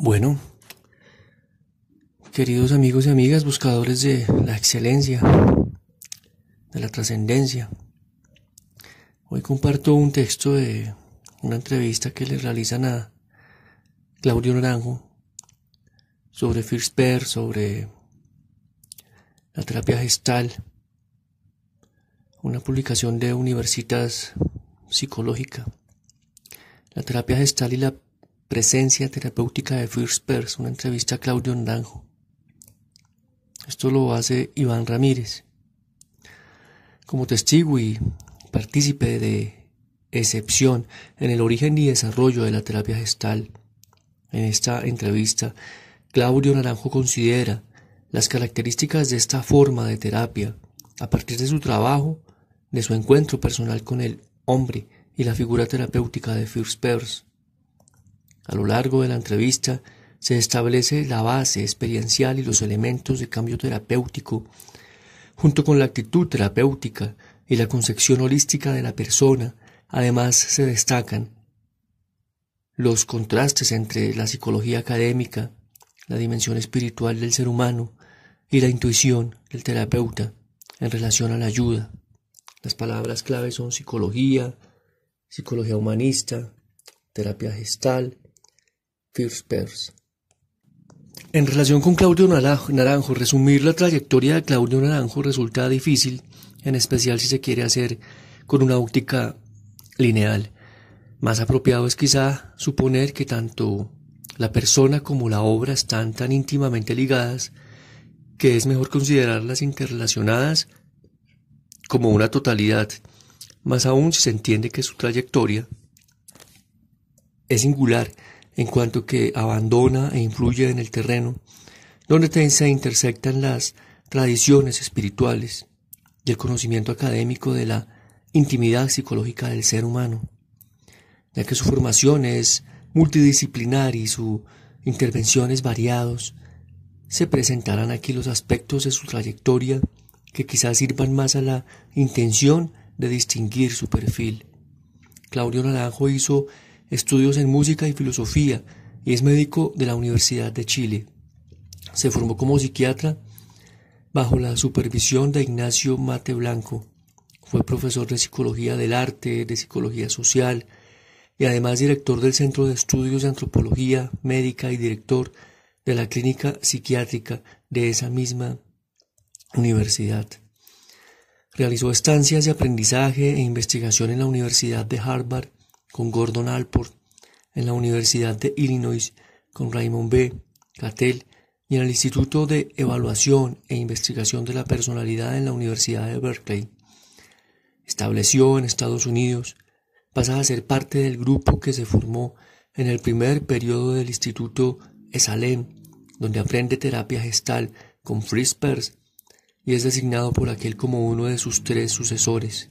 Bueno, queridos amigos y amigas, buscadores de la excelencia, de la trascendencia, hoy comparto un texto de una entrevista que le realizan a Claudio Naranjo sobre First sobre la terapia gestal, una publicación de Universitas Psicológica. La terapia gestal y la Presencia terapéutica de First Pers, una entrevista a Claudio Naranjo. Esto lo hace Iván Ramírez. Como testigo y partícipe de excepción en el origen y desarrollo de la terapia gestal, en esta entrevista, Claudio Naranjo considera las características de esta forma de terapia a partir de su trabajo, de su encuentro personal con el hombre y la figura terapéutica de First Pers. A lo largo de la entrevista se establece la base experiencial y los elementos de cambio terapéutico, junto con la actitud terapéutica y la concepción holística de la persona. Además se destacan los contrastes entre la psicología académica, la dimensión espiritual del ser humano y la intuición del terapeuta en relación a la ayuda. Las palabras clave son psicología, psicología humanista, terapia gestal, en relación con Claudio Naranjo, resumir la trayectoria de Claudio Naranjo resulta difícil, en especial si se quiere hacer con una óptica lineal. Más apropiado es quizá suponer que tanto la persona como la obra están tan íntimamente ligadas que es mejor considerarlas interrelacionadas como una totalidad, más aún si se entiende que su trayectoria es singular en cuanto que abandona e influye en el terreno, donde se intersectan las tradiciones espirituales y el conocimiento académico de la intimidad psicológica del ser humano, ya que su formación es multidisciplinar y sus intervenciones variados, se presentarán aquí los aspectos de su trayectoria que quizás sirvan más a la intención de distinguir su perfil. Claudio Naranjo hizo estudios en música y filosofía y es médico de la Universidad de Chile. Se formó como psiquiatra bajo la supervisión de Ignacio Mate Blanco. Fue profesor de psicología del arte, de psicología social y además director del Centro de Estudios de Antropología Médica y director de la clínica psiquiátrica de esa misma universidad. Realizó estancias de aprendizaje e investigación en la Universidad de Harvard con Gordon Alport, en la Universidad de Illinois con Raymond B. Cattell y en el Instituto de Evaluación e Investigación de la Personalidad en la Universidad de Berkeley. Estableció en Estados Unidos, pasa a ser parte del grupo que se formó en el primer periodo del Instituto Esalem, donde aprende terapia gestal con Fritz Perls y es designado por aquel como uno de sus tres sucesores.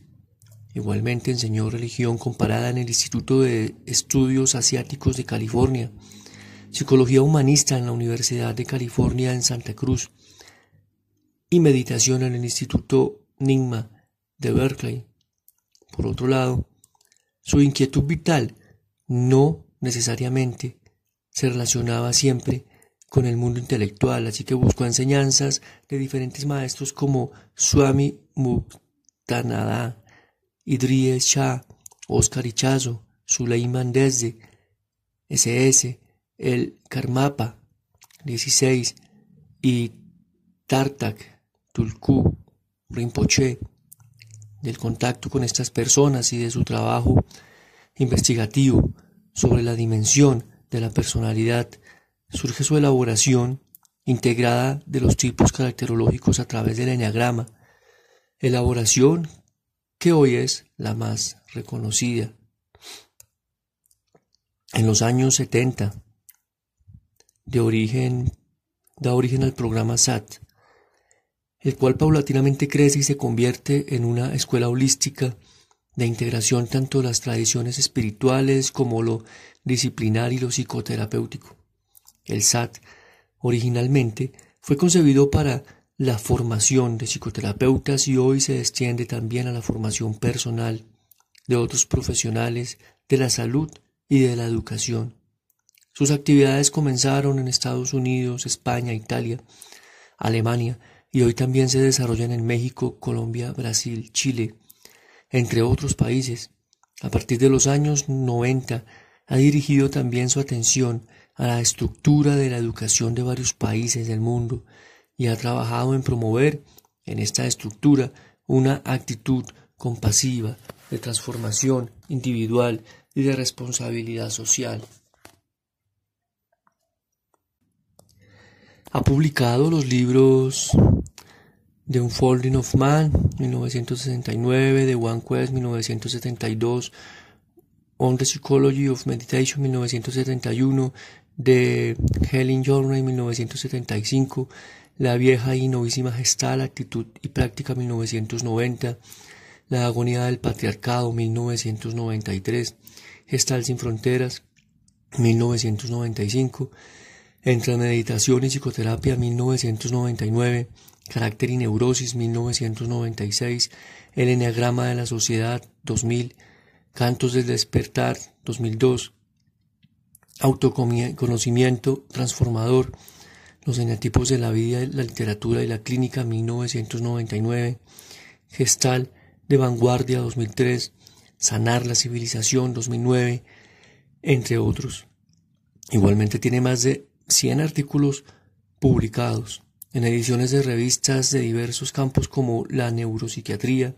Igualmente enseñó religión comparada en el Instituto de Estudios Asiáticos de California, psicología humanista en la Universidad de California en Santa Cruz y meditación en el Instituto Nigma de Berkeley. Por otro lado, su inquietud vital no necesariamente se relacionaba siempre con el mundo intelectual, así que buscó enseñanzas de diferentes maestros como Swami Muktananda, Idries Shah, Oscar Ichazo, Suleiman Desde, SS, el Karmapa 16 y Tartak, Tulku, Rinpoche, del contacto con estas personas y de su trabajo investigativo sobre la dimensión de la personalidad, surge su elaboración integrada de los tipos caracterológicos a través del enneagrama, elaboración que hoy es la más reconocida. En los años 70, de origen, da origen al programa SAT, el cual paulatinamente crece y se convierte en una escuela holística de integración tanto de las tradiciones espirituales como lo disciplinar y lo psicoterapéutico. El SAT originalmente fue concebido para la formación de psicoterapeutas y hoy se extiende también a la formación personal de otros profesionales de la salud y de la educación. Sus actividades comenzaron en Estados Unidos, España, Italia, Alemania y hoy también se desarrollan en México, Colombia, Brasil, Chile, entre otros países. A partir de los años 90 ha dirigido también su atención a la estructura de la educación de varios países del mundo y ha trabajado en promover en esta estructura una actitud compasiva de transformación individual y de responsabilidad social. Ha publicado los libros The Unfolding of Man, 1969, The One Quest, 1972, On the Psychology of Meditation, 1971, The Helen Journey, 1975, La vieja y novísima gestal, actitud y práctica, 1990, La agonía del patriarcado, 1993, Gestal sin fronteras, 1995, Entre meditación y psicoterapia, 1999, Carácter y Neurosis 1996, El Enneagrama de la Sociedad 2000, Cantos del Despertar 2002, Autoconocimiento Transformador, Los Eneatipos de la Vida, la Literatura y la Clínica 1999, Gestal de Vanguardia 2003, Sanar la Civilización 2009, entre otros. Igualmente tiene más de 100 artículos publicados en ediciones de revistas de diversos campos como la neuropsiquiatría,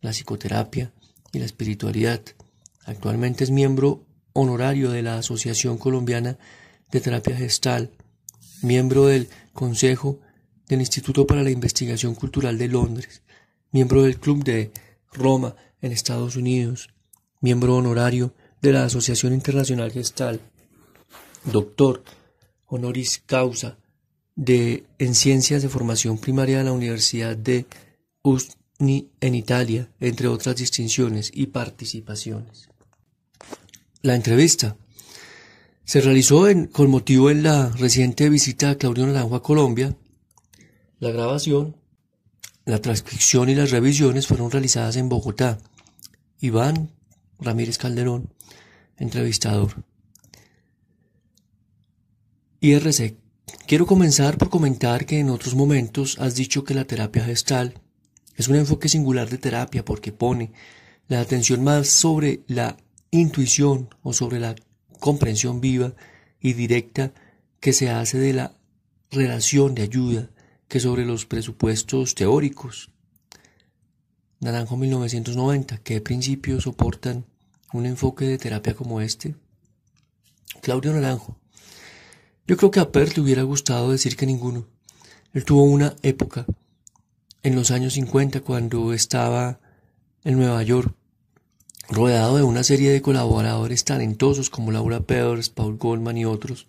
la psicoterapia y la espiritualidad. Actualmente es miembro honorario de la Asociación Colombiana de Terapia Gestal, miembro del Consejo del Instituto para la Investigación Cultural de Londres, miembro del Club de Roma en Estados Unidos, miembro honorario de la Asociación Internacional Gestal, doctor honoris causa de, en Ciencias de Formación Primaria de la Universidad de Usni en Italia, entre otras distinciones y participaciones. La entrevista se realizó con motivo en la reciente visita de Claudio Naranjo a Colombia. La grabación, la transcripción y las revisiones fueron realizadas en Bogotá. Iván Ramírez Calderón, entrevistador. IRC Quiero comenzar por comentar que en otros momentos has dicho que la terapia gestal es un enfoque singular de terapia porque pone la atención más sobre la intuición o sobre la comprensión viva y directa que se hace de la relación de ayuda que sobre los presupuestos teóricos. Naranjo 1990, ¿qué principios soportan un enfoque de terapia como este? Claudio Naranjo, yo creo que a Per le hubiera gustado decir que ninguno. Él tuvo una época, en los años 50, cuando estaba en Nueva York, rodeado de una serie de colaboradores talentosos como Laura Peters, Paul Goldman y otros,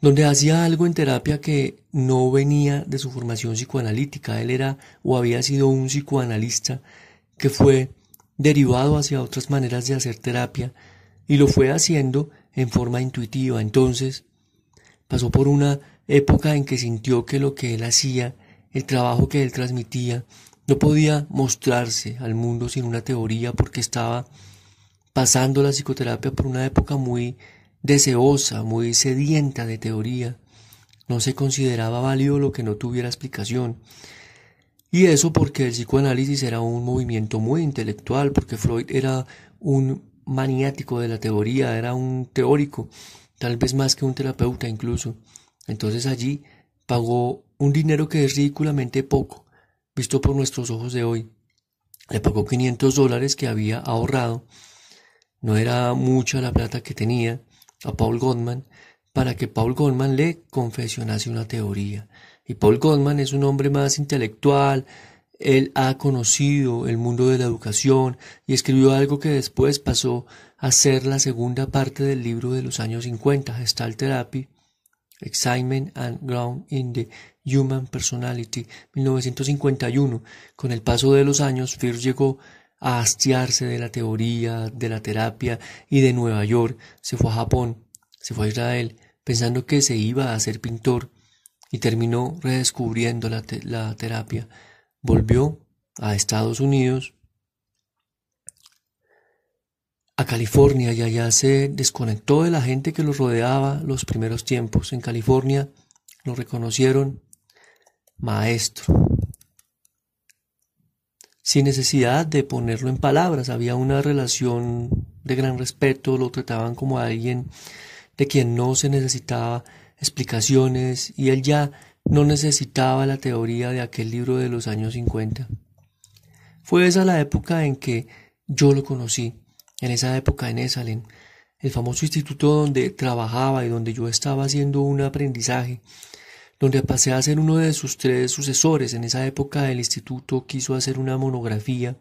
donde hacía algo en terapia que no venía de su formación psicoanalítica. Él era o había sido un psicoanalista que fue derivado hacia otras maneras de hacer terapia y lo fue haciendo en forma intuitiva. Entonces, Pasó por una época en que sintió que lo que él hacía, el trabajo que él transmitía, no podía mostrarse al mundo sin una teoría porque estaba pasando la psicoterapia por una época muy deseosa, muy sedienta de teoría. No se consideraba válido lo que no tuviera explicación. Y eso porque el psicoanálisis era un movimiento muy intelectual, porque Freud era un maniático de la teoría, era un teórico tal vez más que un terapeuta incluso. Entonces allí pagó un dinero que es ridículamente poco, visto por nuestros ojos de hoy. Le pagó 500 dólares que había ahorrado, no era mucha la plata que tenía, a Paul Goldman, para que Paul Goldman le confesionase una teoría. Y Paul Goldman es un hombre más intelectual, él ha conocido el mundo de la educación y escribió algo que después pasó a ser la segunda parte del libro de los años 50, Gestalt Therapy, Excitement and Ground in the Human Personality, 1951. Con el paso de los años, Fierce llegó a hastiarse de la teoría, de la terapia y de Nueva York. Se fue a Japón, se fue a Israel, pensando que se iba a ser pintor y terminó redescubriendo la, la terapia volvió a Estados Unidos a California y allá se desconectó de la gente que lo rodeaba los primeros tiempos. En California lo reconocieron maestro. Sin necesidad de ponerlo en palabras, había una relación de gran respeto, lo trataban como a alguien de quien no se necesitaba explicaciones y él ya no necesitaba la teoría de aquel libro de los años 50. Fue esa la época en que yo lo conocí, en esa época en Esalen, el famoso instituto donde trabajaba y donde yo estaba haciendo un aprendizaje, donde pasé a ser uno de sus tres sucesores. En esa época el instituto quiso hacer una monografía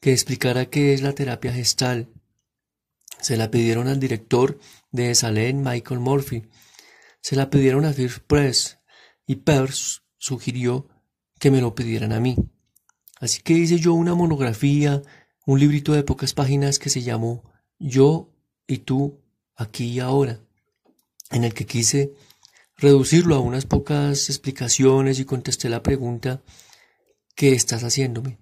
que explicara qué es la terapia gestal. Se la pidieron al director de Esalen, Michael Murphy. Se la pidieron a First Press y Peirce sugirió que me lo pidieran a mí. Así que hice yo una monografía, un librito de pocas páginas que se llamó Yo y tú, aquí y ahora, en el que quise reducirlo a unas pocas explicaciones y contesté la pregunta ¿qué estás haciéndome?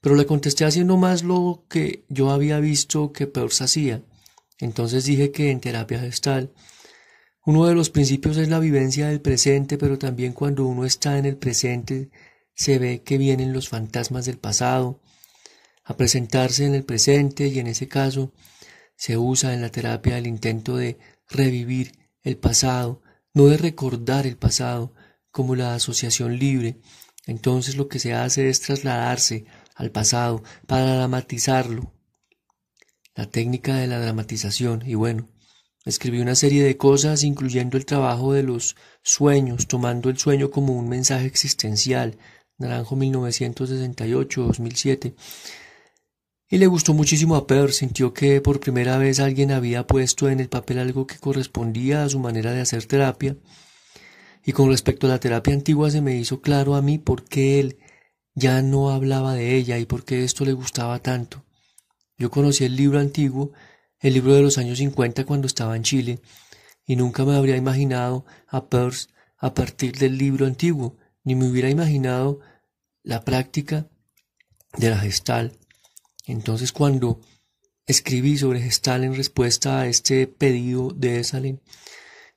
Pero le contesté haciendo más lo que yo había visto que Peirce hacía. Entonces dije que en terapia gestal uno de los principios es la vivencia del presente, pero también cuando uno está en el presente se ve que vienen los fantasmas del pasado a presentarse en el presente y en ese caso se usa en la terapia el intento de revivir el pasado, no de recordar el pasado como la asociación libre. Entonces lo que se hace es trasladarse al pasado para dramatizarlo. La técnica de la dramatización y bueno, escribí una serie de cosas incluyendo el trabajo de los sueños, tomando el sueño como un mensaje existencial, Naranjo 1968-2007. Y le gustó muchísimo a Per, sintió que por primera vez alguien había puesto en el papel algo que correspondía a su manera de hacer terapia. Y con respecto a la terapia antigua se me hizo claro a mí por qué él ya no hablaba de ella y por qué esto le gustaba tanto. Yo conocí el libro antiguo, el libro de los años 50 cuando estaba en Chile, y nunca me habría imaginado a Peirce a partir del libro antiguo, ni me hubiera imaginado la práctica de la gestal. Entonces cuando escribí sobre gestal en respuesta a este pedido de Esalen,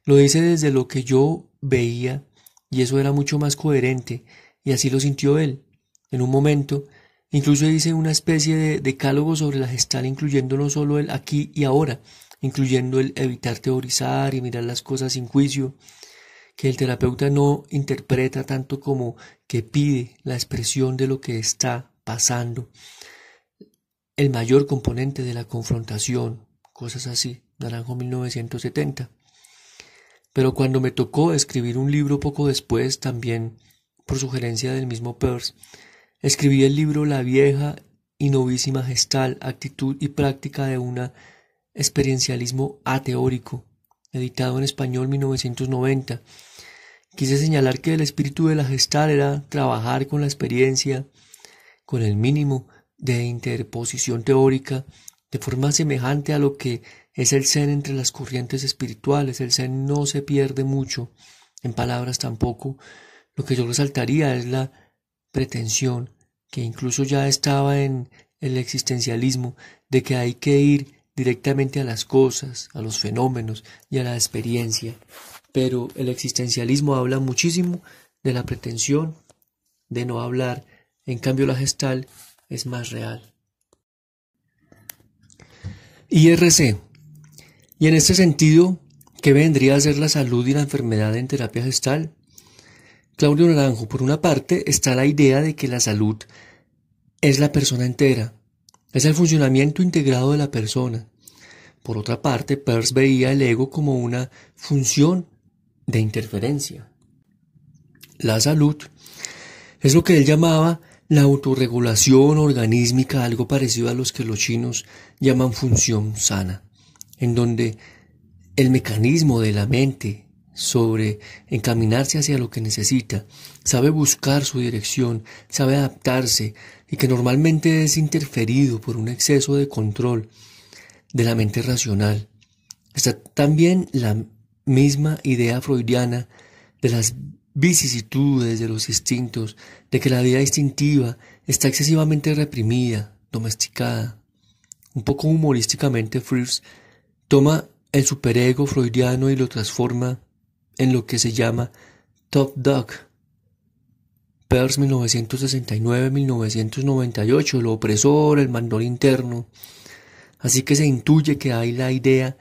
lo hice desde lo que yo veía y eso era mucho más coherente y así lo sintió él. En un momento, incluso hice una especie de decálogo sobre la gestal incluyendo no solo el aquí y ahora, incluyendo el evitar teorizar y mirar las cosas sin juicio, que el terapeuta no interpreta tanto como que pide la expresión de lo que está pasando. El mayor componente de la confrontación, cosas así, Naranjo 1970. Pero cuando me tocó escribir un libro poco después, también por sugerencia del mismo Peirce, escribí el libro La vieja y novísima gestal, actitud y práctica de un experiencialismo ateórico, editado en español 1990, Quise señalar que el espíritu de la gestal era trabajar con la experiencia, con el mínimo de interposición teórica, de forma semejante a lo que es el zen entre las corrientes espirituales. El zen no se pierde mucho, en palabras tampoco. Lo que yo resaltaría es la pretensión, que incluso ya estaba en el existencialismo, de que hay que ir directamente a las cosas, a los fenómenos y a la experiencia pero el existencialismo habla muchísimo de la pretensión de no hablar, en cambio la gestal es más real. IRC. Y en este sentido, ¿qué vendría a ser la salud y la enfermedad en terapia gestal? Claudio Naranjo, por una parte está la idea de que la salud es la persona entera, es el funcionamiento integrado de la persona. Por otra parte, Peirce veía el ego como una función de interferencia. La salud es lo que él llamaba la autorregulación organísmica, algo parecido a los que los chinos llaman función sana, en donde el mecanismo de la mente sobre encaminarse hacia lo que necesita, sabe buscar su dirección, sabe adaptarse y que normalmente es interferido por un exceso de control de la mente racional. Está también la misma idea freudiana de las vicisitudes de los instintos, de que la vida instintiva está excesivamente reprimida, domesticada. un poco humorísticamente, Frears toma el superego freudiano y lo transforma en lo que se llama Top Dog. Peirce 1969-1998, el opresor, el mandón interno. Así que se intuye que hay la idea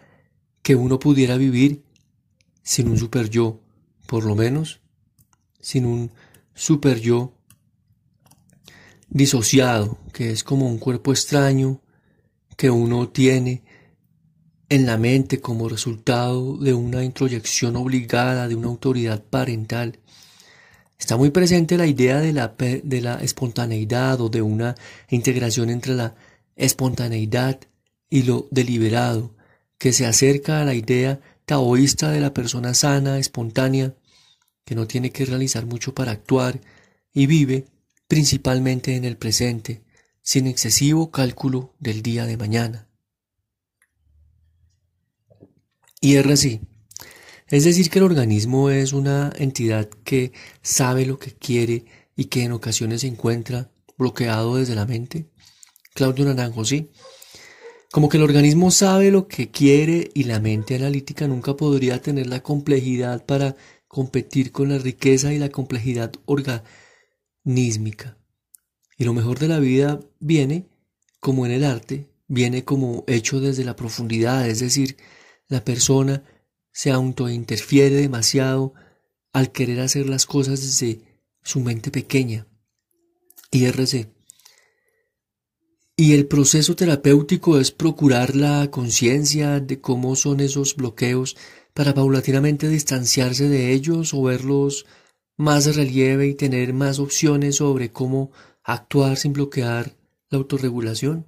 que uno pudiera vivir sin un super yo, por lo menos sin un super yo disociado, que es como un cuerpo extraño que uno tiene en la mente como resultado de una introyección obligada de una autoridad parental. Está muy presente la idea de la, de la espontaneidad o de una integración entre la espontaneidad y lo deliberado, que se acerca a la idea taoísta de la persona sana, espontánea, que no tiene que realizar mucho para actuar y vive principalmente en el presente, sin excesivo cálculo del día de mañana. Y es así. Es decir, que el organismo es una entidad que sabe lo que quiere y que en ocasiones se encuentra bloqueado desde la mente. Claudio Naranjo, sí. Como que el organismo sabe lo que quiere y la mente analítica nunca podría tener la complejidad para competir con la riqueza y la complejidad organísmica. Y lo mejor de la vida viene, como en el arte, viene como hecho desde la profundidad, es decir, la persona se autointerfiere demasiado al querer hacer las cosas desde su mente pequeña. IRC. Y el proceso terapéutico es procurar la conciencia de cómo son esos bloqueos para paulatinamente distanciarse de ellos o verlos más de relieve y tener más opciones sobre cómo actuar sin bloquear la autorregulación.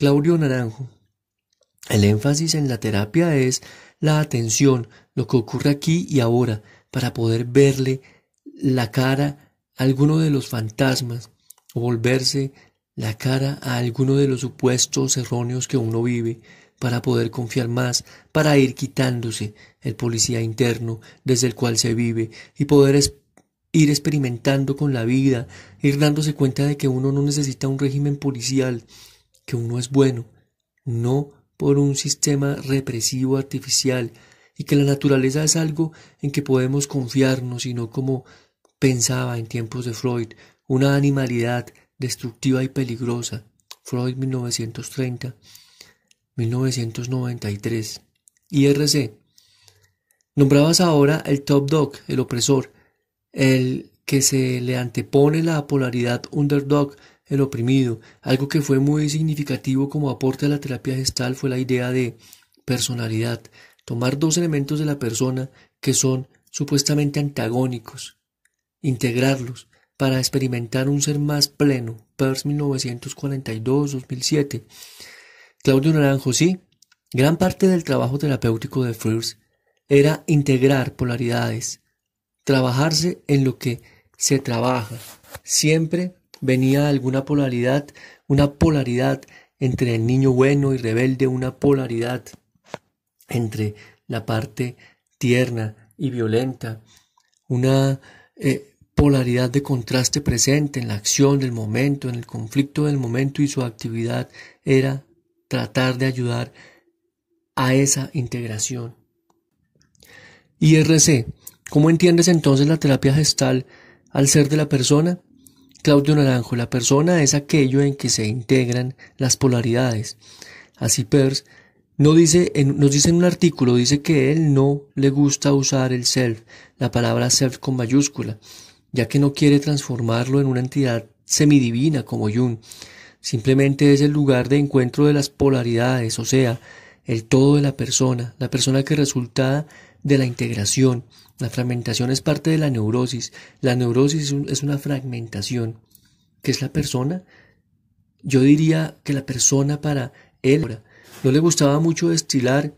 Claudio Naranjo. El énfasis en la terapia es la atención, lo que ocurre aquí y ahora, para poder verle la cara a alguno de los fantasmas o volverse la cara a alguno de los supuestos erróneos que uno vive, para poder confiar más, para ir quitándose el policía interno desde el cual se vive y poder ir experimentando con la vida, ir dándose cuenta de que uno no necesita un régimen policial, que uno es bueno, no por un sistema represivo artificial, y que la naturaleza es algo en que podemos confiarnos, y no como pensaba en tiempos de Freud, una animalidad destructiva y peligrosa. Freud 1930, 1993. IRC. Nombrabas ahora el top dog, el opresor, el que se le antepone la polaridad underdog, el oprimido. Algo que fue muy significativo como aporte a la terapia gestal fue la idea de personalidad, tomar dos elementos de la persona que son supuestamente antagónicos, integrarlos para experimentar un ser más pleno. Peirce 1942-2007. Claudio Naranjo, sí. Gran parte del trabajo terapéutico de Frears era integrar polaridades, trabajarse en lo que se trabaja, siempre venía alguna polaridad, una polaridad entre el niño bueno y rebelde, una polaridad entre la parte tierna y violenta, una eh, polaridad de contraste presente en la acción del momento, en el conflicto del momento y su actividad era tratar de ayudar a esa integración. IRC, ¿cómo entiendes entonces la terapia gestal al ser de la persona? Claudio Naranjo, la persona es aquello en que se integran las polaridades. Así Peirce no dice, nos dice en un artículo, dice que él no le gusta usar el self, la palabra self con mayúscula, ya que no quiere transformarlo en una entidad semidivina como Jung. Simplemente es el lugar de encuentro de las polaridades, o sea, el todo de la persona, la persona que resulta de la integración, la fragmentación es parte de la neurosis. La neurosis es una fragmentación. ¿Qué es la persona? Yo diría que la persona para él no le gustaba mucho destilar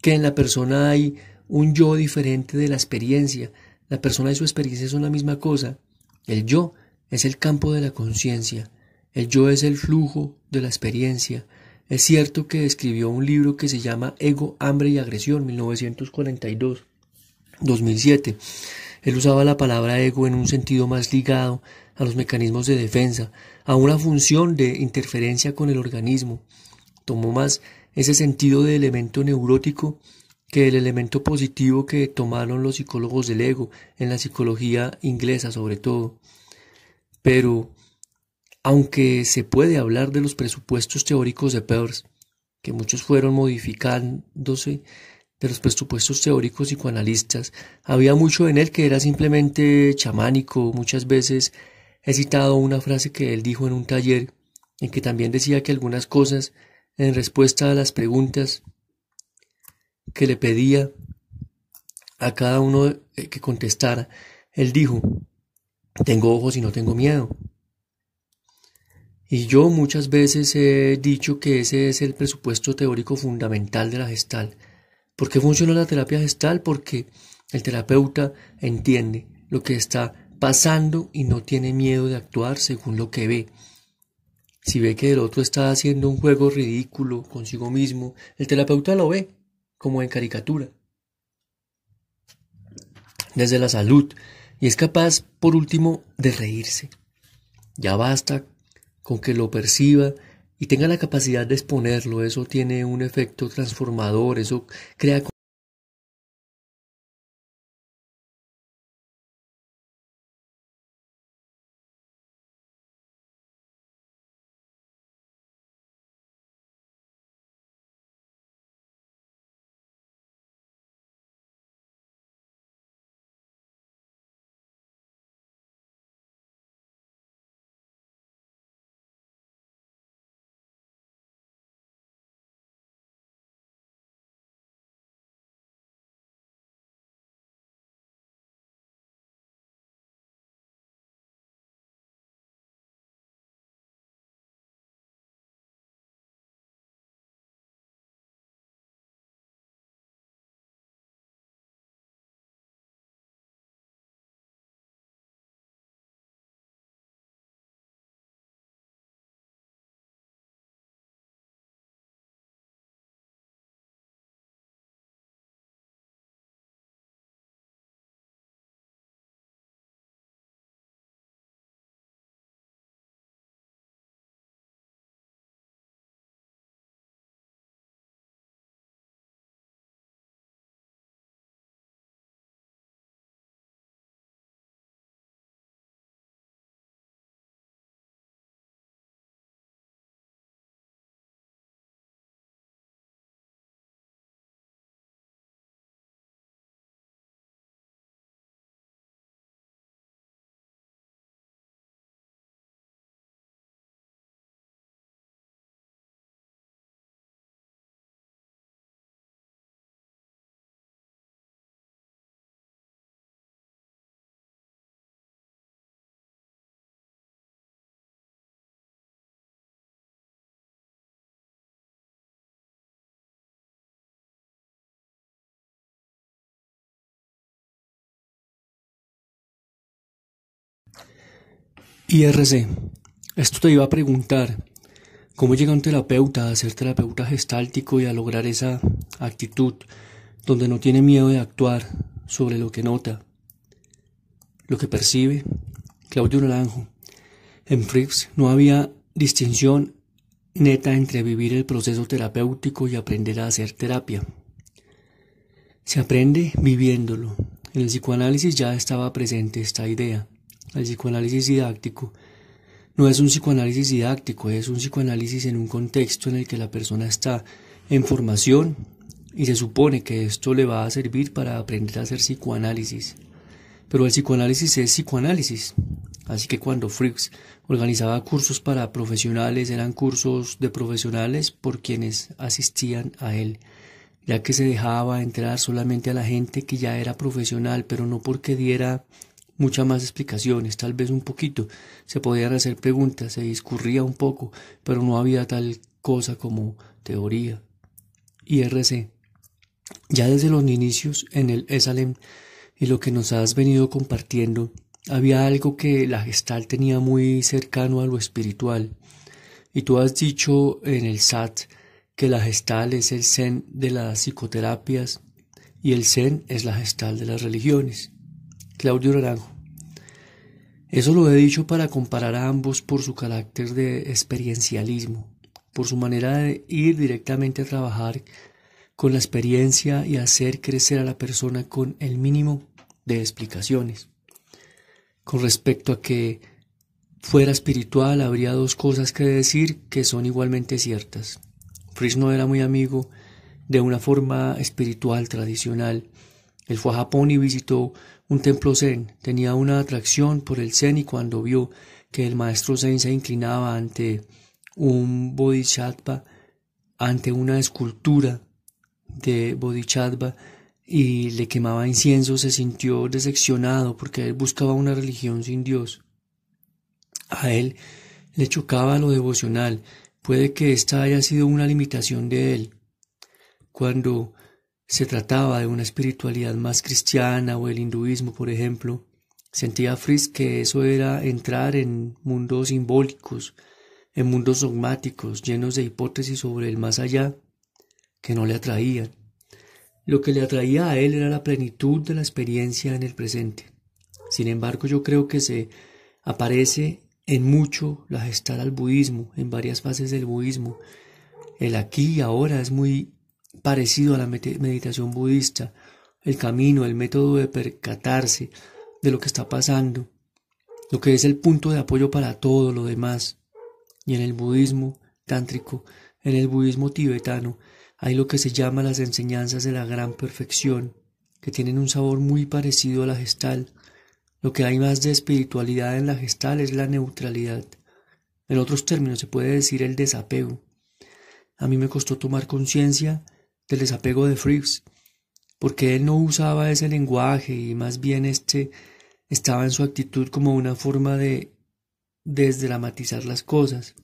que en la persona hay un yo diferente de la experiencia. La persona y su experiencia son la misma cosa. El yo es el campo de la conciencia. El yo es el flujo de la experiencia. Es cierto que escribió un libro que se llama Ego, Hambre y Agresión, 1942. 2007. Él usaba la palabra ego en un sentido más ligado a los mecanismos de defensa, a una función de interferencia con el organismo. Tomó más ese sentido de elemento neurótico que el elemento positivo que tomaron los psicólogos del ego, en la psicología inglesa sobre todo. Pero, aunque se puede hablar de los presupuestos teóricos de Peirce, que muchos fueron modificándose de los presupuestos teóricos psicoanalistas, había mucho en él que era simplemente chamánico. Muchas veces he citado una frase que él dijo en un taller, en que también decía que algunas cosas, en respuesta a las preguntas que le pedía a cada uno eh, que contestara, él dijo, tengo ojos y no tengo miedo. Y yo muchas veces he dicho que ese es el presupuesto teórico fundamental de la gestal. ¿Por qué funciona la terapia gestal? Porque el terapeuta entiende lo que está pasando y no tiene miedo de actuar según lo que ve. Si ve que el otro está haciendo un juego ridículo consigo mismo, el terapeuta lo ve como en caricatura. Desde la salud, y es capaz, por último, de reírse. Ya basta con que lo perciba y tenga la capacidad de exponerlo, eso tiene un efecto transformador, eso crea IRC. Esto te iba a preguntar, ¿cómo llega un terapeuta a ser terapeuta gestáltico y a lograr esa actitud donde no tiene miedo de actuar sobre lo que nota, lo que percibe? Claudio Naranjo. En Fricks no había distinción neta entre vivir el proceso terapéutico y aprender a hacer terapia. Se aprende viviéndolo. En el psicoanálisis ya estaba presente esta idea. El psicoanálisis didáctico no es un psicoanálisis didáctico, es un psicoanálisis en un contexto en el que la persona está en formación y se supone que esto le va a servir para aprender a hacer psicoanálisis. Pero el psicoanálisis es psicoanálisis. Así que cuando Fricks organizaba cursos para profesionales, eran cursos de profesionales por quienes asistían a él, ya que se dejaba entrar solamente a la gente que ya era profesional, pero no porque diera muchas más explicaciones, tal vez un poquito. Se podían hacer preguntas, se discurría un poco, pero no había tal cosa como teoría. IRC. Ya desde los inicios en el ESALEM y lo que nos has venido compartiendo, había algo que la gestal tenía muy cercano a lo espiritual. Y tú has dicho en el SAT que la gestal es el zen de las psicoterapias y el zen es la gestal de las religiones. Claudio Naranjo. Eso lo he dicho para comparar a ambos por su carácter de experiencialismo, por su manera de ir directamente a trabajar con la experiencia y hacer crecer a la persona con el mínimo de explicaciones. Con respecto a que fuera espiritual, habría dos cosas que decir que son igualmente ciertas. Fritz no era muy amigo de una forma espiritual tradicional. Él fue a Japón y visitó un templo zen. Tenía una atracción por el zen y cuando vio que el maestro zen se inclinaba ante un bodhisattva, ante una escultura de bodhisattva y le quemaba incienso, se sintió decepcionado porque él buscaba una religión sin Dios. A él le chocaba lo devocional. Puede que esta haya sido una limitación de él. Cuando se trataba de una espiritualidad más cristiana o el hinduismo, por ejemplo, sentía Fritz que eso era entrar en mundos simbólicos, en mundos dogmáticos, llenos de hipótesis sobre el más allá, que no le atraían. Lo que le atraía a él era la plenitud de la experiencia en el presente. Sin embargo, yo creo que se aparece en mucho la gestal al budismo, en varias fases del budismo. El aquí y ahora es muy parecido a la meditación budista, el camino, el método de percatarse de lo que está pasando, lo que es el punto de apoyo para todo lo demás. Y en el budismo tántrico, en el budismo tibetano, hay lo que se llama las enseñanzas de la gran perfección, que tienen un sabor muy parecido a la gestal, lo que hay más de espiritualidad en la gestal es la neutralidad. En otros términos se puede decir el desapego. A mí me costó tomar conciencia del desapego de Fritz, porque él no usaba ese lenguaje y más bien este estaba en su actitud como una forma de desdramatizar las cosas.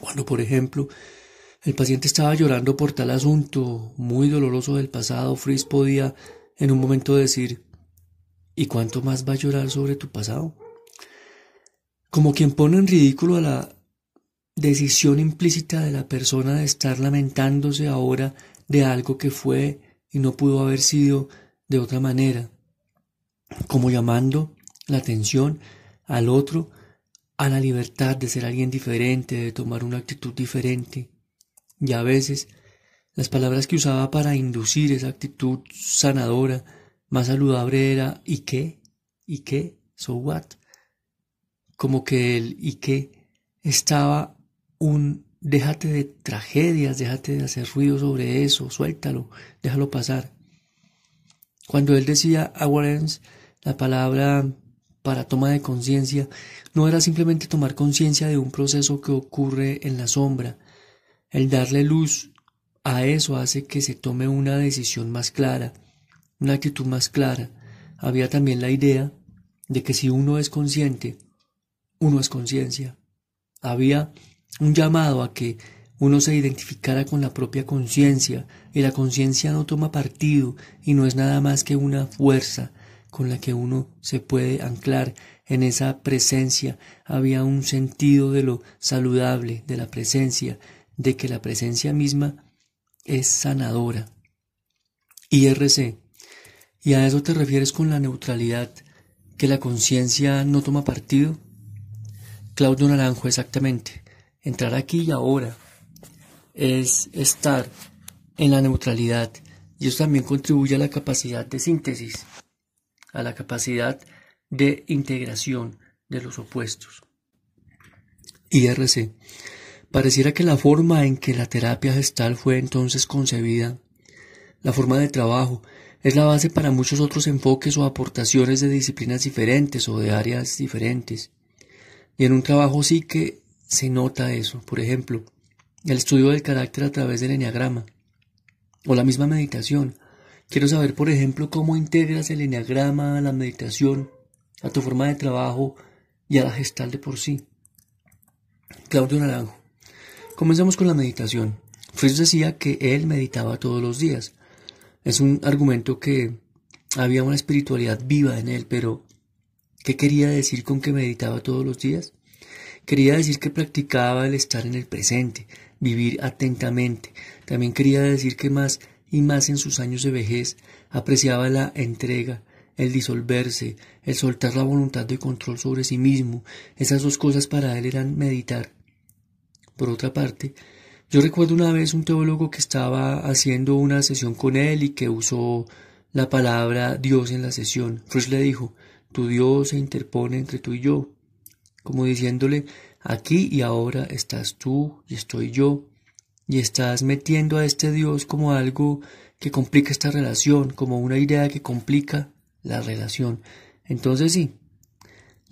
Cuando, por ejemplo, el paciente estaba llorando por tal asunto muy doloroso del pasado, Fritz podía en un momento decir ¿Y cuánto más va a llorar sobre tu pasado? Como quien pone en ridículo a la decisión implícita de la persona de estar lamentándose ahora de algo que fue y no pudo haber sido de otra manera, como llamando la atención al otro a la libertad de ser alguien diferente, de tomar una actitud diferente. Y a veces las palabras que usaba para inducir esa actitud sanadora más saludable era ¿y qué? ¿y qué? ¿so what? Como que el ¿y qué? estaba un déjate de tragedias, déjate de hacer ruido sobre eso, suéltalo, déjalo pasar. Cuando él decía awareness, la palabra para toma de conciencia, no era simplemente tomar conciencia de un proceso que ocurre en la sombra. El darle luz a eso hace que se tome una decisión más clara, una actitud más clara. Había también la idea de que si uno es consciente, uno es conciencia. Había un llamado a que uno se identificara con la propia conciencia, y la conciencia no toma partido y no es nada más que una fuerza con la que uno se puede anclar en esa presencia. Había un sentido de lo saludable de la presencia, de que la presencia misma es sanadora. IRC ¿Y a eso te refieres con la neutralidad, que la conciencia no toma partido? Claudio Naranjo, exactamente. Entrar aquí y ahora es estar en la neutralidad y eso también contribuye a la capacidad de síntesis, a la capacidad de integración de los opuestos. IRC. Pareciera que la forma en que la terapia gestal fue entonces concebida, la forma de trabajo, es la base para muchos otros enfoques o aportaciones de disciplinas diferentes o de áreas diferentes. Y en un trabajo sí que se nota eso. Por ejemplo, el estudio del carácter a través del enneagrama o la misma meditación. Quiero saber, por ejemplo, cómo integras el enneagrama a la meditación, a tu forma de trabajo y a la gestal de por sí. Claudio Naranjo. Comenzamos con la meditación. Fritz decía que él meditaba todos los días. Es un argumento que había una espiritualidad viva en él, pero ¿qué quería decir con que meditaba todos los días? Quería decir que practicaba el estar en el presente, vivir atentamente. También quería decir que más y más en sus años de vejez apreciaba la entrega, el disolverse, el soltar la voluntad de control sobre sí mismo, esas dos cosas para él eran meditar. Por otra parte, yo recuerdo una vez un teólogo que estaba haciendo una sesión con él y que usó la palabra Dios en la sesión. Rush le dijo, tu Dios se interpone entre tú y yo, como diciéndole, aquí y ahora estás tú y estoy yo, y estás metiendo a este Dios como algo que complica esta relación, como una idea que complica la relación. Entonces sí,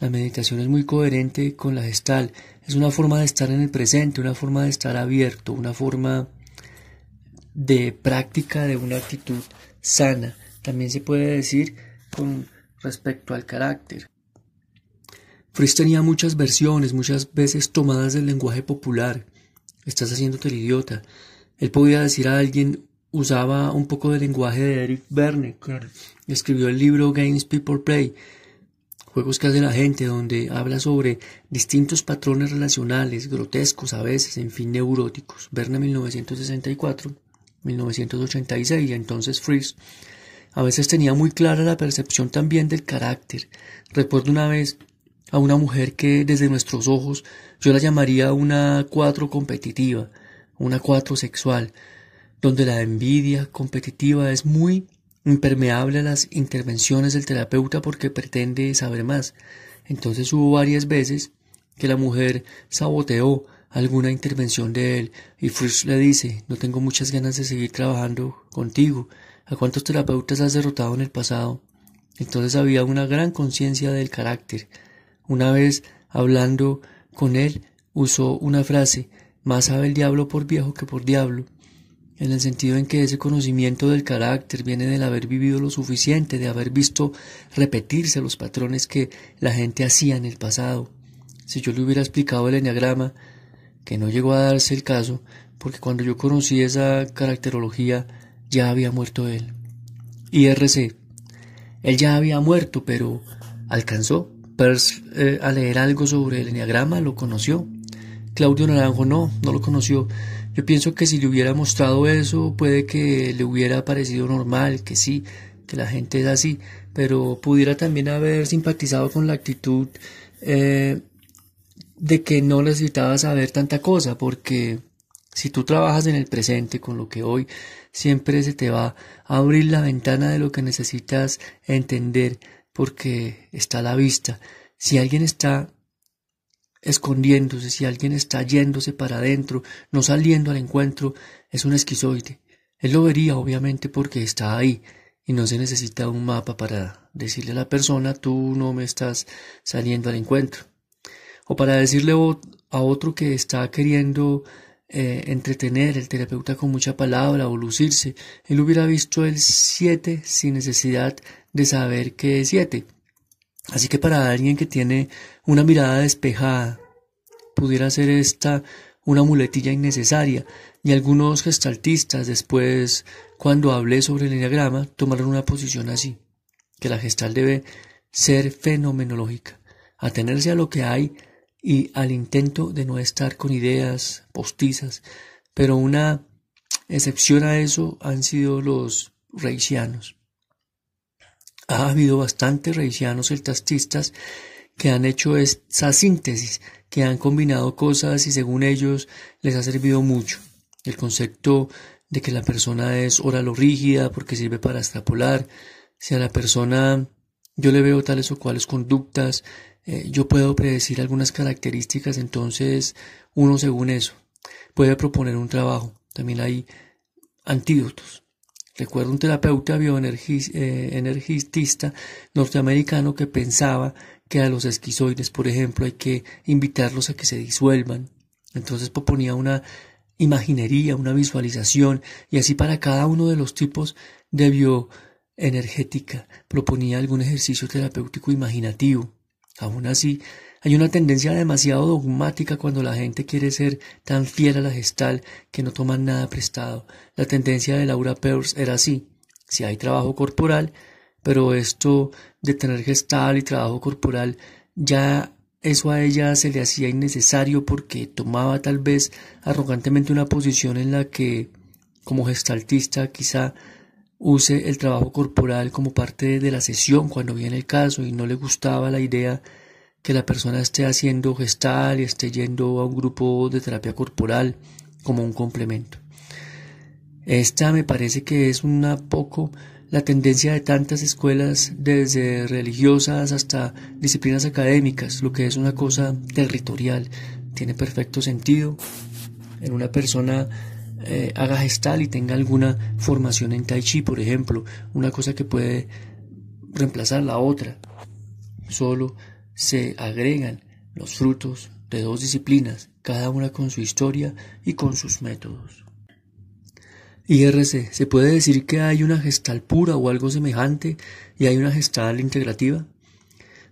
la meditación es muy coherente con la gestal, es una forma de estar en el presente, una forma de estar abierto, una forma de práctica de una actitud sana. También se puede decir con respecto al carácter. Fritz tenía muchas versiones, muchas veces tomadas del lenguaje popular. Estás haciéndote el idiota. Él podía decir a alguien usaba un poco del lenguaje de Eric Verne, escribió el libro Games People Play, juegos que hace la gente, donde habla sobre distintos patrones relacionales, grotescos a veces, en fin, neuróticos. Verne 1964, 1986, y entonces Fries a veces tenía muy clara la percepción también del carácter. Recuerdo una vez a una mujer que desde nuestros ojos yo la llamaría una cuatro competitiva, una cuatro sexual, donde la envidia competitiva es muy impermeable a las intervenciones del terapeuta porque pretende saber más. Entonces hubo varias veces que la mujer saboteó alguna intervención de él y Frisch le dice, no tengo muchas ganas de seguir trabajando contigo. ¿A cuántos terapeutas has derrotado en el pasado? Entonces había una gran conciencia del carácter. Una vez, hablando con él, usó una frase, más sabe el diablo por viejo que por diablo en el sentido en que ese conocimiento del carácter viene del haber vivido lo suficiente, de haber visto repetirse los patrones que la gente hacía en el pasado. Si yo le hubiera explicado el enneagrama, que no llegó a darse el caso, porque cuando yo conocí esa caracterología ya había muerto él. IRC. Él ya había muerto, pero alcanzó eh, a leer algo sobre el enneagrama, lo conoció. Claudio Naranjo no, no lo conoció, yo pienso que si le hubiera mostrado eso, puede que le hubiera parecido normal, que sí, que la gente es así, pero pudiera también haber simpatizado con la actitud eh, de que no necesitaba saber tanta cosa, porque si tú trabajas en el presente con lo que hoy, siempre se te va a abrir la ventana de lo que necesitas entender, porque está a la vista. Si alguien está escondiéndose, si alguien está yéndose para adentro, no saliendo al encuentro, es un esquizoide. Él lo vería, obviamente, porque está ahí, y no se necesita un mapa para decirle a la persona, tú no me estás saliendo al encuentro. O para decirle a otro que está queriendo eh, entretener el terapeuta con mucha palabra o lucirse, él hubiera visto el siete sin necesidad de saber qué es siete. Así que para alguien que tiene una mirada despejada, pudiera ser esta una muletilla innecesaria, y algunos gestaltistas después, cuando hablé sobre el enneagrama, tomaron una posición así, que la gestal debe ser fenomenológica, atenerse a lo que hay y al intento de no estar con ideas postizas, pero una excepción a eso han sido los reicianos. Ha habido bastantes reicianos celtastistas que han hecho esa síntesis, que han combinado cosas y según ellos les ha servido mucho. El concepto de que la persona es oral rígida porque sirve para extrapolar, si a la persona yo le veo tales o cuales conductas, eh, yo puedo predecir algunas características, entonces uno según eso puede proponer un trabajo. También hay antídotos. Recuerdo un terapeuta bioenergista eh, norteamericano que pensaba que a los esquizoides, por ejemplo, hay que invitarlos a que se disuelvan. Entonces proponía una imaginería, una visualización, y así para cada uno de los tipos de bioenergética proponía algún ejercicio terapéutico imaginativo. Aún así, hay una tendencia demasiado dogmática cuando la gente quiere ser tan fiel a la gestal que no toman nada prestado. La tendencia de Laura Peirce era así. Si hay trabajo corporal, pero esto de tener gestal y trabajo corporal, ya eso a ella se le hacía innecesario porque tomaba tal vez arrogantemente una posición en la que, como gestaltista, quizá use el trabajo corporal como parte de la sesión cuando viene el caso y no le gustaba la idea que la persona esté haciendo gestal y esté yendo a un grupo de terapia corporal como un complemento. Esta me parece que es una poco la tendencia de tantas escuelas, desde religiosas hasta disciplinas académicas, lo que es una cosa territorial. Tiene perfecto sentido en una persona eh, haga gestal y tenga alguna formación en tai chi, por ejemplo, una cosa que puede reemplazar la otra. Solo se agregan los frutos de dos disciplinas, cada una con su historia y con sus métodos. IRC, ¿se puede decir que hay una gestal pura o algo semejante y hay una gestal integrativa?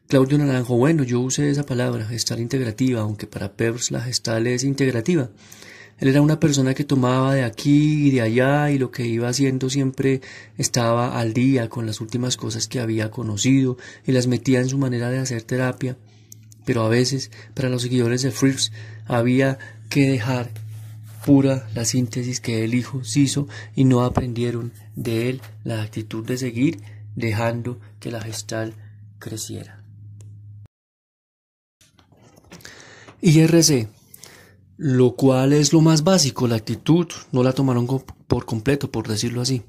Claudio Naranjo, bueno, yo usé esa palabra, gestal integrativa, aunque para Peirce la gestal es integrativa. Él era una persona que tomaba de aquí y de allá y lo que iba haciendo siempre estaba al día con las últimas cosas que había conocido y las metía en su manera de hacer terapia. Pero a veces, para los seguidores de Fritz, había que dejar pura la síntesis que el hijo hizo y no aprendieron de él la actitud de seguir dejando que la gestal creciera. IRC, lo cual es lo más básico, la actitud no la tomaron por completo, por decirlo así.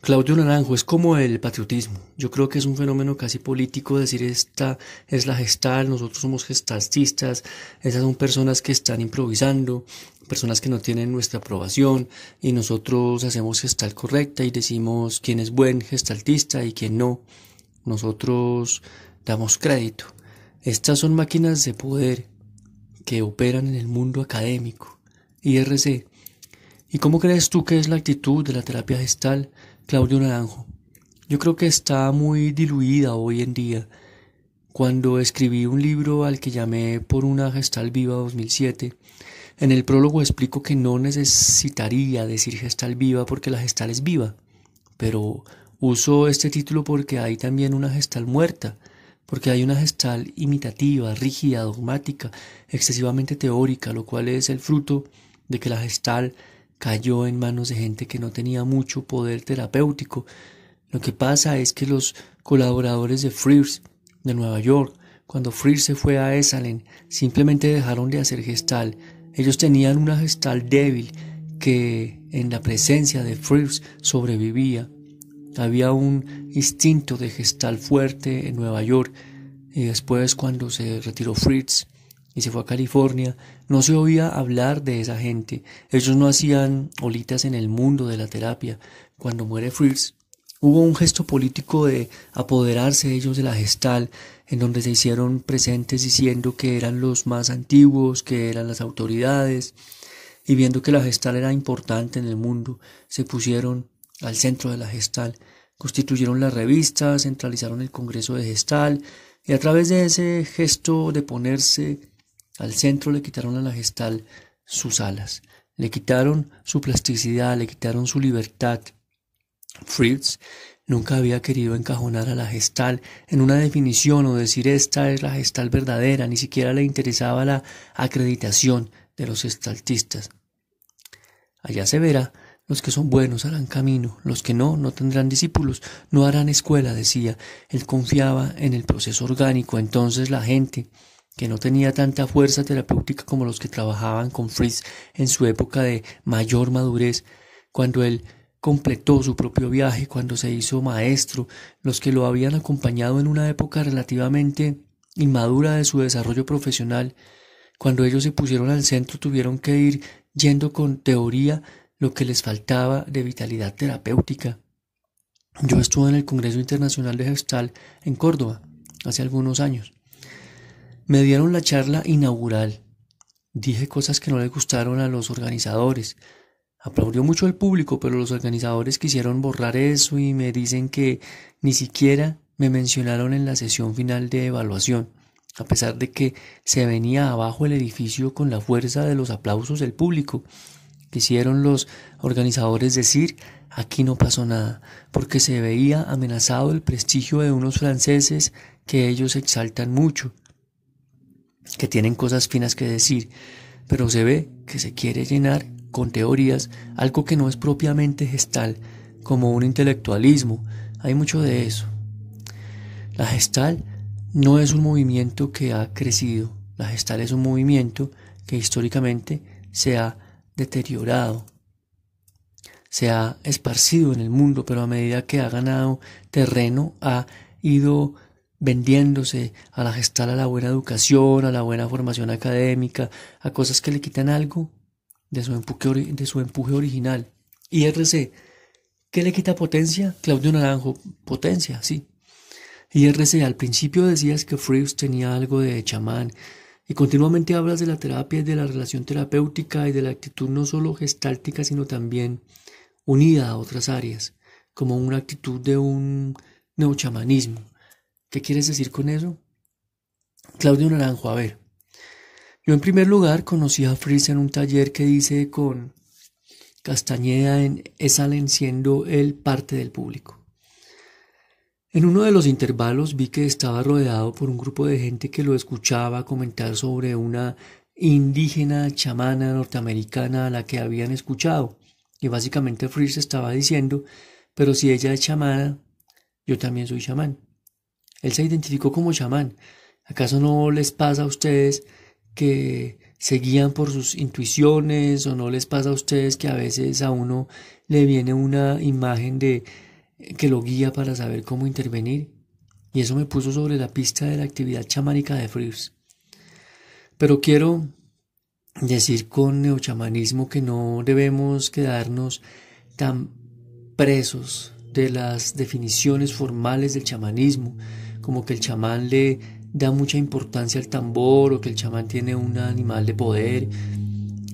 Claudio Naranjo es como el patriotismo. Yo creo que es un fenómeno casi político decir esta es la gestal, nosotros somos gestalcistas, esas son personas que están improvisando, personas que no tienen nuestra aprobación y nosotros hacemos gestal correcta y decimos quién es buen gestaltista y quién no. Nosotros damos crédito. Estas son máquinas de poder que operan en el mundo académico. IRC. ¿Y cómo crees tú que es la actitud de la terapia gestal? Claudio Naranjo. Yo creo que está muy diluida hoy en día. Cuando escribí un libro al que llamé Por una Gestal Viva 2007, en el prólogo explico que no necesitaría decir Gestal Viva porque la Gestal es viva, pero uso este título porque hay también una Gestal muerta, porque hay una Gestal imitativa, rígida, dogmática, excesivamente teórica, lo cual es el fruto de que la Gestal cayó en manos de gente que no tenía mucho poder terapéutico. Lo que pasa es que los colaboradores de Frears de Nueva York, cuando Frears se fue a Esalen, simplemente dejaron de hacer gestal. Ellos tenían una gestal débil que en la presencia de Frears sobrevivía. Había un instinto de gestal fuerte en Nueva York y después cuando se retiró Fritz y se fue a California, no se oía hablar de esa gente. Ellos no hacían olitas en el mundo de la terapia. Cuando muere Fritz, hubo un gesto político de apoderarse ellos de la gestal, en donde se hicieron presentes diciendo que eran los más antiguos, que eran las autoridades, y viendo que la gestal era importante en el mundo, se pusieron al centro de la gestal, constituyeron la revista, centralizaron el Congreso de Gestal, y a través de ese gesto de ponerse al centro le quitaron a la gestal sus alas, le quitaron su plasticidad, le quitaron su libertad. Fritz nunca había querido encajonar a la gestal en una definición o decir esta es la gestal verdadera, ni siquiera le interesaba la acreditación de los gestaltistas. Allá se verá, los que son buenos harán camino, los que no, no tendrán discípulos, no harán escuela, decía. Él confiaba en el proceso orgánico, entonces la gente que no tenía tanta fuerza terapéutica como los que trabajaban con Fritz en su época de mayor madurez, cuando él completó su propio viaje, cuando se hizo maestro, los que lo habían acompañado en una época relativamente inmadura de su desarrollo profesional, cuando ellos se pusieron al centro tuvieron que ir yendo con teoría lo que les faltaba de vitalidad terapéutica. Yo estuve en el Congreso Internacional de Gestal en Córdoba hace algunos años me dieron la charla inaugural. Dije cosas que no le gustaron a los organizadores. Aplaudió mucho el público, pero los organizadores quisieron borrar eso y me dicen que ni siquiera me mencionaron en la sesión final de evaluación, a pesar de que se venía abajo el edificio con la fuerza de los aplausos del público. Quisieron los organizadores decir aquí no pasó nada, porque se veía amenazado el prestigio de unos franceses que ellos exaltan mucho que tienen cosas finas que decir, pero se ve que se quiere llenar con teorías algo que no es propiamente gestal, como un intelectualismo. Hay mucho de eso. La gestal no es un movimiento que ha crecido. La gestal es un movimiento que históricamente se ha deteriorado, se ha esparcido en el mundo, pero a medida que ha ganado terreno ha ido vendiéndose a la gestal, a la buena educación, a la buena formación académica, a cosas que le quitan algo de su empuje, de su empuje original. IRC, ¿qué le quita potencia? Claudio Naranjo, potencia, sí. IRC, al principio decías que Freaks tenía algo de chamán y continuamente hablas de la terapia y de la relación terapéutica y de la actitud no solo gestáltica, sino también unida a otras áreas, como una actitud de un neochamanismo. ¿Qué quieres decir con eso? Claudio Naranjo, a ver. Yo en primer lugar conocí a Fritz en un taller que dice con Castañeda en Esalen siendo él parte del público. En uno de los intervalos vi que estaba rodeado por un grupo de gente que lo escuchaba comentar sobre una indígena chamana norteamericana a la que habían escuchado. Y básicamente Fritz estaba diciendo, pero si ella es chamana, yo también soy chamán. Él se identificó como chamán. ¿Acaso no les pasa a ustedes que se guían por sus intuiciones o no les pasa a ustedes que a veces a uno le viene una imagen de que lo guía para saber cómo intervenir? Y eso me puso sobre la pista de la actividad chamánica de Frears. Pero quiero decir con neochamanismo que no debemos quedarnos tan presos de las definiciones formales del chamanismo, como que el chamán le da mucha importancia al tambor o que el chamán tiene un animal de poder.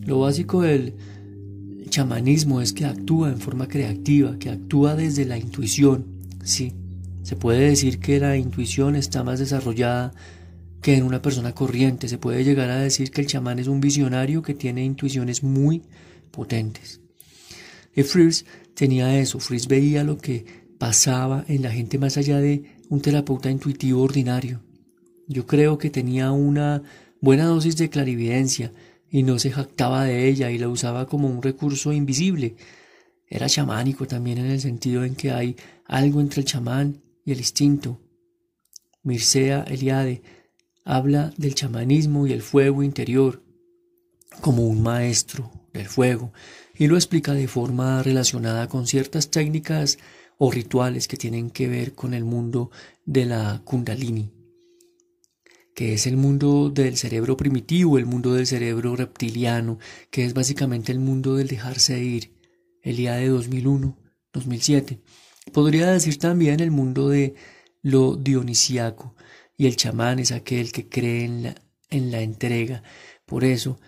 Lo básico del chamanismo es que actúa en forma creativa, que actúa desde la intuición. Sí, se puede decir que la intuición está más desarrollada que en una persona corriente. Se puede llegar a decir que el chamán es un visionario que tiene intuiciones muy potentes. Y Fritz tenía eso, Fritz veía lo que pasaba en la gente más allá de un terapeuta intuitivo ordinario. Yo creo que tenía una buena dosis de clarividencia y no se jactaba de ella y la usaba como un recurso invisible. Era chamánico también en el sentido en que hay algo entre el chamán y el instinto. Mircea Eliade habla del chamanismo y el fuego interior como un maestro del fuego y lo explica de forma relacionada con ciertas técnicas o rituales que tienen que ver con el mundo de la kundalini, que es el mundo del cerebro primitivo, el mundo del cerebro reptiliano, que es básicamente el mundo del dejarse ir, el día de 2001, 2007. Podría decir también el mundo de lo dionisiaco, y el chamán es aquel que cree en la, en la entrega. Por eso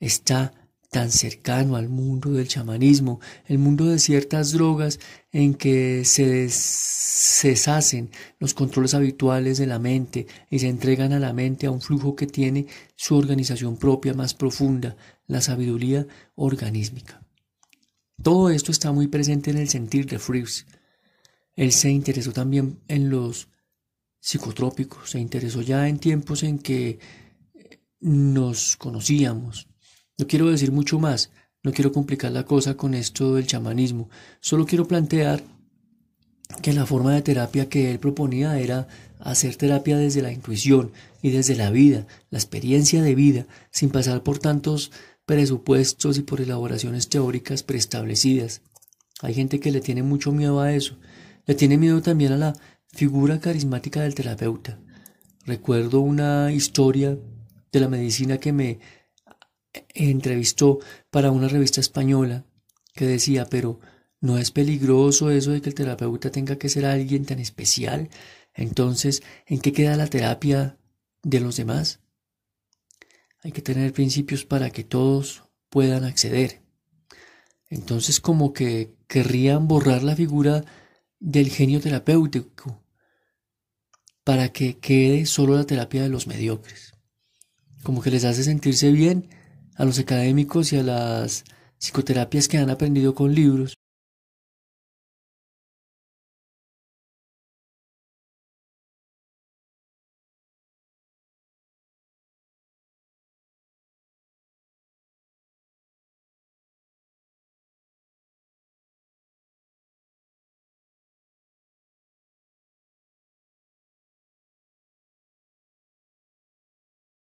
está tan cercano al mundo del chamanismo, el mundo de ciertas drogas en que se deshacen los controles habituales de la mente y se entregan a la mente a un flujo que tiene su organización propia más profunda, la sabiduría organísmica. Todo esto está muy presente en el sentir de Fritz. Él se interesó también en los psicotrópicos, se interesó ya en tiempos en que nos conocíamos, no quiero decir mucho más, no quiero complicar la cosa con esto del chamanismo, solo quiero plantear que la forma de terapia que él proponía era hacer terapia desde la intuición y desde la vida, la experiencia de vida, sin pasar por tantos presupuestos y por elaboraciones teóricas preestablecidas. Hay gente que le tiene mucho miedo a eso, le tiene miedo también a la figura carismática del terapeuta. Recuerdo una historia de la medicina que me entrevistó para una revista española que decía, pero ¿no es peligroso eso de que el terapeuta tenga que ser alguien tan especial? Entonces, ¿en qué queda la terapia de los demás? Hay que tener principios para que todos puedan acceder. Entonces, como que querrían borrar la figura del genio terapéutico para que quede solo la terapia de los mediocres. Como que les hace sentirse bien a los académicos y a las psicoterapias que han aprendido con libros,